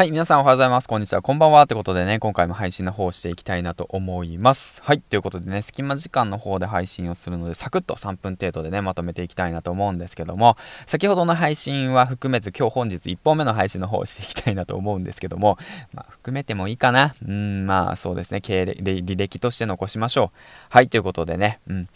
はい、皆さんおはようございます。こんにちは。こんばんは。ってことでね、今回も配信の方をしていきたいなと思います。はい、ということでね、隙間時間の方で配信をするので、サクッと3分程度でね、まとめていきたいなと思うんですけども、先ほどの配信は含めず、今日本日1本目の配信の方をしていきたいなと思うんですけども、まあ、含めてもいいかな。うん、まあ、そうですね、経歴、履歴として残しましょう。はい、ということでね、うん。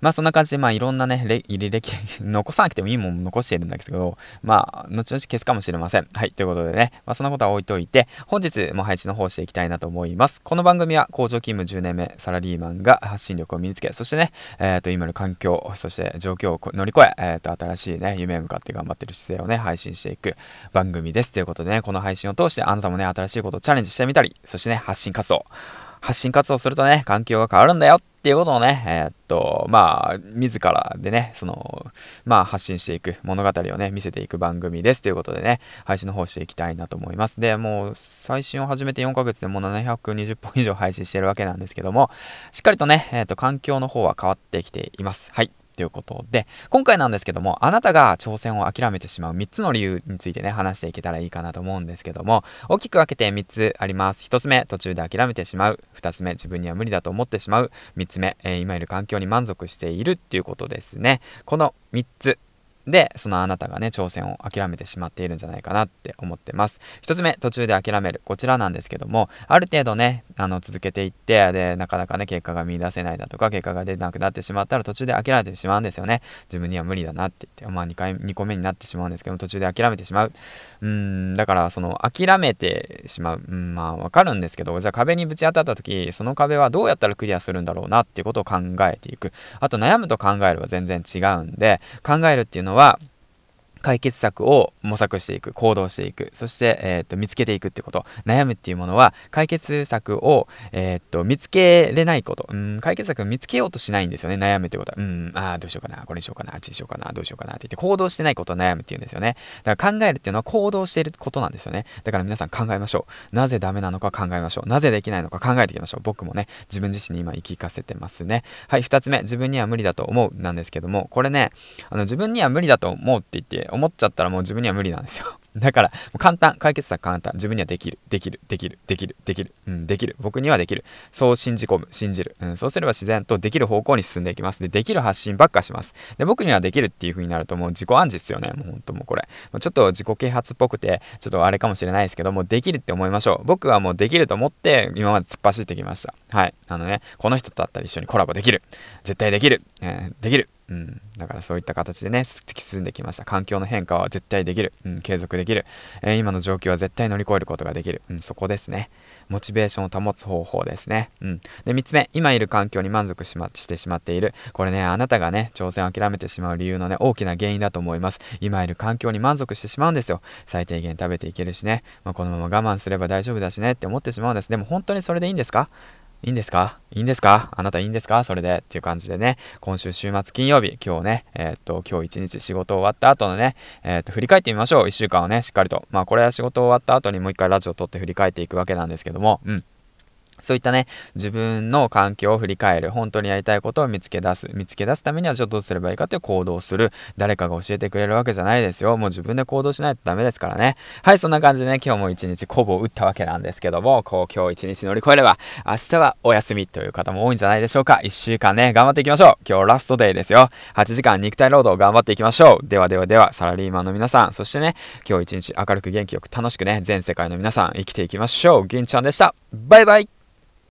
まあそんな感じで、まあいろんなね、履歴、残さなくてもいいもん残しているんだけど、まあ、後々消すかもしれません。はい、ということでね、まあそんなことは置いといて、本日も配信の方していきたいなと思います。この番組は工場勤務10年目、サラリーマンが発信力を身につけ、そしてね、えっ、ー、と、今の環境、そして状況を乗り越え、えっ、ー、と、新しいね、夢へ向かって頑張ってる姿勢をね、配信していく番組です。ということでね、この配信を通してあなたもね、新しいことをチャレンジしてみたり、そしてね、発信活動、発信活動するとね、環境が変わるんだよっていうことをね、えー、っと、まあ、自らでね、その、まあ、発信していく物語をね、見せていく番組ですということでね、配信の方していきたいなと思います。で、もう、最新を始めて4ヶ月でもう720本以上配信してるわけなんですけども、しっかりとね、えー、っと、環境の方は変わってきています。はい。ということで、今回なんですけども、あなたが挑戦を諦めてしまう3つの理由についてね、話していけたらいいかなと思うんですけども、大きく分けて3つあります。1つ目、途中で諦めてしまう。2つ目、自分には無理だと思ってしまう。3つ目、えー、今いる環境に満足しているっていうことですね。この3つで、そのあなたがね、挑戦を諦めてしまっているんじゃないかなって思ってます。一つ目、途中で諦める。こちらなんですけども、ある程度ね、あの、続けていって、で、なかなかね、結果が見出せないだとか、結果が出なくなってしまったら途中で諦めてしまうんですよね。自分には無理だなって言って、まあ2回、2個目になってしまうんですけど途中で諦めてしまう。うん、だから、その、諦めてしまう。うん、まあ、わかるんですけど、じゃあ壁にぶち当たった時、その壁はどうやったらクリアするんだろうなっていうことを考えていく。あと、悩むと考えるは全然違うんで、考えるっていうのは、no. 解決策を模索していく、行動していく、そして、えー、っと見つけていくってこと。悩むっていうものは、解決策を、えー、っと見つけれないこと。うん、解決策を見つけようとしないんですよね。悩むってことは。うん、ああ、どうしようかな、これにしようかな、あっちにしようかな、どうしようかなって言って、行動してないことを悩むっていうんですよね。だから考えるっていうのは行動していることなんですよね。だから皆さん考えましょう。なぜダメなのか考えましょう。なぜできないのか考えていきましょう。僕もね、自分自身に今言い聞かせてますね。はい、二つ目、自分には無理だと思うなんですけども、これね、あの自分には無理だと思うって言って、思っちゃったらもう自分には無理なんですよ。だから、簡単、解決策簡単。自分にはできる、できる、できる、できる、できる、うん、できる。僕にはできる。そう信じ込む、信じる。うん、そうすれば自然とできる方向に進んでいきます。で、できる発信ばっかします。で、僕にはできるっていう風になるともう自己暗示ですよね。もうほんともうこれ。ちょっと自己啓発っぽくて、ちょっとあれかもしれないですけども、できるって思いましょう。僕はもうできると思って、今まで突っ走ってきました。はい。あのね、この人とだったら一緒にコラボできる。絶対できる。えー、できる。うん。だからそういった形でね、突き進んできました。環境の変化は絶対できる。うん、継続できる。えー今の状況は絶対乗り越えることができる。うん、そこですね。モチベーションを保つ方法ですね。うん。で、3つ目、今いる環境に満足し,、ま、してしまっている。これね、あなたがね、挑戦を諦めてしまう理由のね、大きな原因だと思います。今いる環境に満足してしまうんですよ。最低限食べていけるしね、まあ、このまま我慢すれば大丈夫だしねって思ってしまうんです。でも本当にそれでいいんですか？いいんですか？いいんですか？あなたいいんですか？それで。っていう感じでね、今週週末金曜日、今日ね、えー、っと、今日一日仕事終わった後のね、えー、っと、振り返ってみましょう。一週間をね、しっかりと。まあ、これは仕事終わった後にもう一回ラジオ撮って振り返っていくわけなんですけども、うん。そういったね、自分の環境を振り返る、本当にやりたいことを見つけ出す、見つけ出すためにはちょっとどうすればいいかという行動する、誰かが教えてくれるわけじゃないですよ。もう自分で行動しないとダメですからね。はい、そんな感じでね、今日も一日コブを打ったわけなんですけども、こう今日一日乗り越えれば、明日はお休みという方も多いんじゃないでしょうか。一週間ね、頑張っていきましょう。今日ラストデーですよ。8時間肉体労働頑張っていきましょう。ではではでは、サラリーマンの皆さん、そしてね、今日一日明るく元気よく楽しくね、全世界の皆さん生きていきましょう。銀ちゃんでした。バイバイ